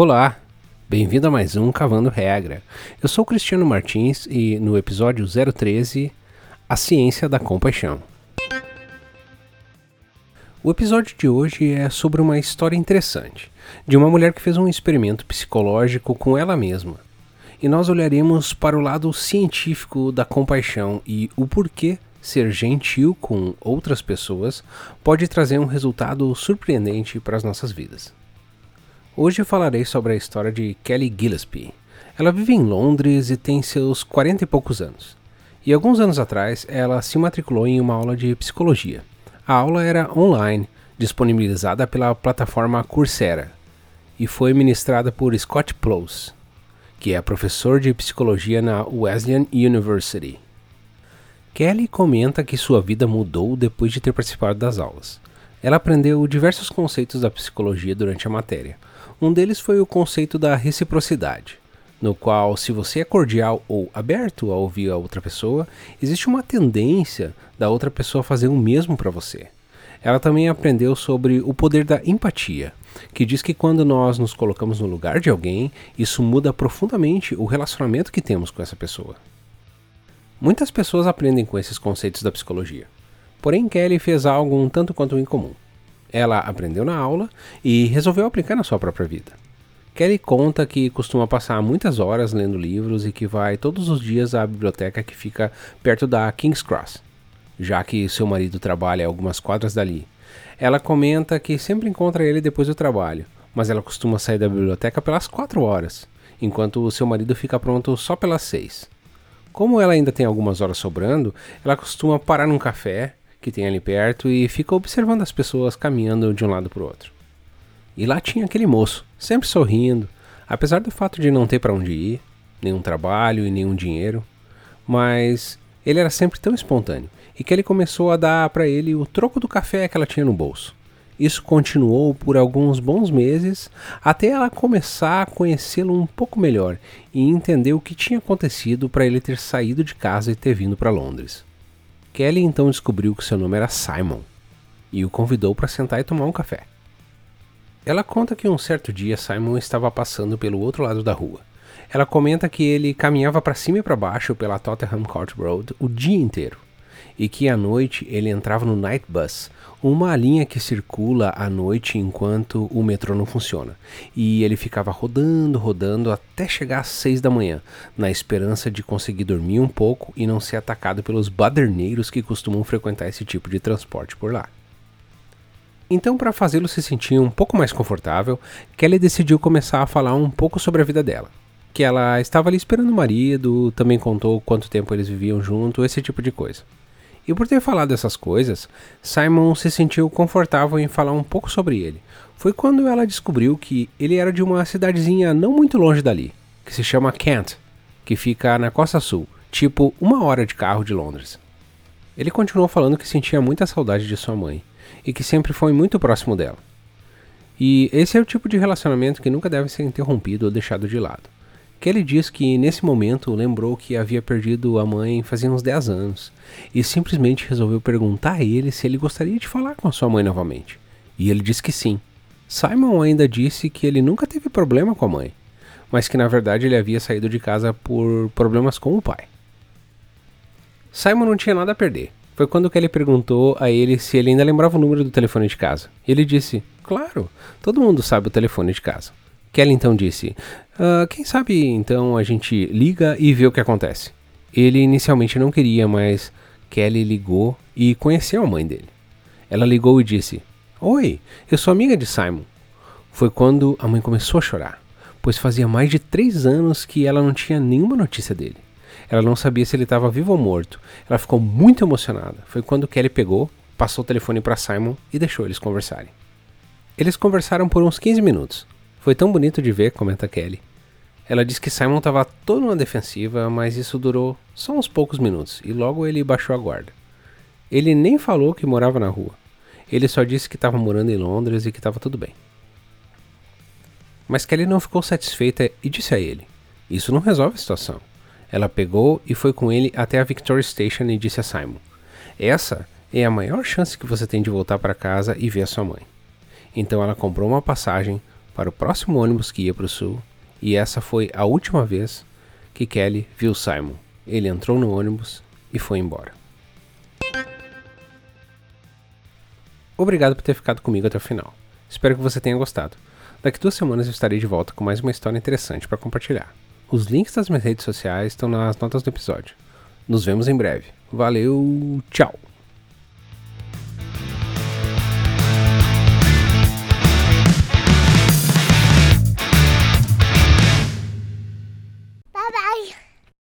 Olá, bem-vindo a mais um Cavando Regra. Eu sou Cristiano Martins e no episódio 013, A Ciência da Compaixão. O episódio de hoje é sobre uma história interessante, de uma mulher que fez um experimento psicológico com ela mesma. E nós olharemos para o lado científico da compaixão e o porquê ser gentil com outras pessoas pode trazer um resultado surpreendente para as nossas vidas. Hoje falarei sobre a história de Kelly Gillespie. Ela vive em Londres e tem seus 40 e poucos anos. E alguns anos atrás ela se matriculou em uma aula de psicologia. A aula era online, disponibilizada pela plataforma Coursera, e foi ministrada por Scott Plous, que é professor de psicologia na Wesleyan University. Kelly comenta que sua vida mudou depois de ter participado das aulas. Ela aprendeu diversos conceitos da psicologia durante a matéria. Um deles foi o conceito da reciprocidade, no qual, se você é cordial ou aberto a ouvir a outra pessoa, existe uma tendência da outra pessoa fazer o mesmo para você. Ela também aprendeu sobre o poder da empatia, que diz que quando nós nos colocamos no lugar de alguém, isso muda profundamente o relacionamento que temos com essa pessoa. Muitas pessoas aprendem com esses conceitos da psicologia. Porém, Kelly fez algo um tanto quanto incomum. Ela aprendeu na aula e resolveu aplicar na sua própria vida. Kelly conta que costuma passar muitas horas lendo livros e que vai todos os dias à biblioteca que fica perto da King's Cross, já que seu marido trabalha algumas quadras dali. Ela comenta que sempre encontra ele depois do trabalho, mas ela costuma sair da biblioteca pelas 4 horas, enquanto seu marido fica pronto só pelas 6. Como ela ainda tem algumas horas sobrando, ela costuma parar num café que tem ali perto e fica observando as pessoas caminhando de um lado para o outro. E lá tinha aquele moço, sempre sorrindo, apesar do fato de não ter para onde ir, nenhum trabalho e nenhum dinheiro, mas ele era sempre tão espontâneo e que ele começou a dar para ele o troco do café que ela tinha no bolso. Isso continuou por alguns bons meses até ela começar a conhecê-lo um pouco melhor e entender o que tinha acontecido para ele ter saído de casa e ter vindo para Londres. Kelly então descobriu que seu nome era Simon e o convidou para sentar e tomar um café. Ela conta que um certo dia Simon estava passando pelo outro lado da rua. Ela comenta que ele caminhava para cima e para baixo pela Tottenham Court Road o dia inteiro e que à noite ele entrava no Night Bus, uma linha que circula à noite enquanto o metrô não funciona. E ele ficava rodando, rodando até chegar às seis da manhã, na esperança de conseguir dormir um pouco e não ser atacado pelos baderneiros que costumam frequentar esse tipo de transporte por lá. Então, para fazê-lo se sentir um pouco mais confortável, Kelly decidiu começar a falar um pouco sobre a vida dela. Que ela estava ali esperando o marido, também contou quanto tempo eles viviam junto, esse tipo de coisa. E por ter falado essas coisas, Simon se sentiu confortável em falar um pouco sobre ele. Foi quando ela descobriu que ele era de uma cidadezinha não muito longe dali, que se chama Kent, que fica na costa sul, tipo uma hora de carro de Londres. Ele continuou falando que sentia muita saudade de sua mãe e que sempre foi muito próximo dela. E esse é o tipo de relacionamento que nunca deve ser interrompido ou deixado de lado. Kelly diz que nesse momento lembrou que havia perdido a mãe fazia uns 10 anos e simplesmente resolveu perguntar a ele se ele gostaria de falar com a sua mãe novamente. E ele disse que sim. Simon ainda disse que ele nunca teve problema com a mãe, mas que na verdade ele havia saído de casa por problemas com o pai. Simon não tinha nada a perder. Foi quando Kelly perguntou a ele se ele ainda lembrava o número do telefone de casa. Ele disse: Claro, todo mundo sabe o telefone de casa. Kelly então disse: ah, Quem sabe então a gente liga e vê o que acontece. Ele inicialmente não queria, mas Kelly ligou e conheceu a mãe dele. Ela ligou e disse: Oi, eu sou amiga de Simon. Foi quando a mãe começou a chorar, pois fazia mais de três anos que ela não tinha nenhuma notícia dele. Ela não sabia se ele estava vivo ou morto. Ela ficou muito emocionada. Foi quando Kelly pegou, passou o telefone para Simon e deixou eles conversarem. Eles conversaram por uns 15 minutos. Foi tão bonito de ver, comenta Kelly. Ela diz que Simon estava todo na defensiva, mas isso durou só uns poucos minutos e logo ele baixou a guarda. Ele nem falou que morava na rua. Ele só disse que estava morando em Londres e que estava tudo bem. Mas Kelly não ficou satisfeita e disse a ele: Isso não resolve a situação. Ela pegou e foi com ele até a Victoria Station e disse a Simon: Essa é a maior chance que você tem de voltar para casa e ver a sua mãe. Então ela comprou uma passagem, para o próximo ônibus que ia para o sul, e essa foi a última vez que Kelly viu Simon. Ele entrou no ônibus e foi embora. Obrigado por ter ficado comigo até o final. Espero que você tenha gostado. Daqui duas semanas eu estarei de volta com mais uma história interessante para compartilhar. Os links das minhas redes sociais estão nas notas do episódio. Nos vemos em breve. Valeu, tchau!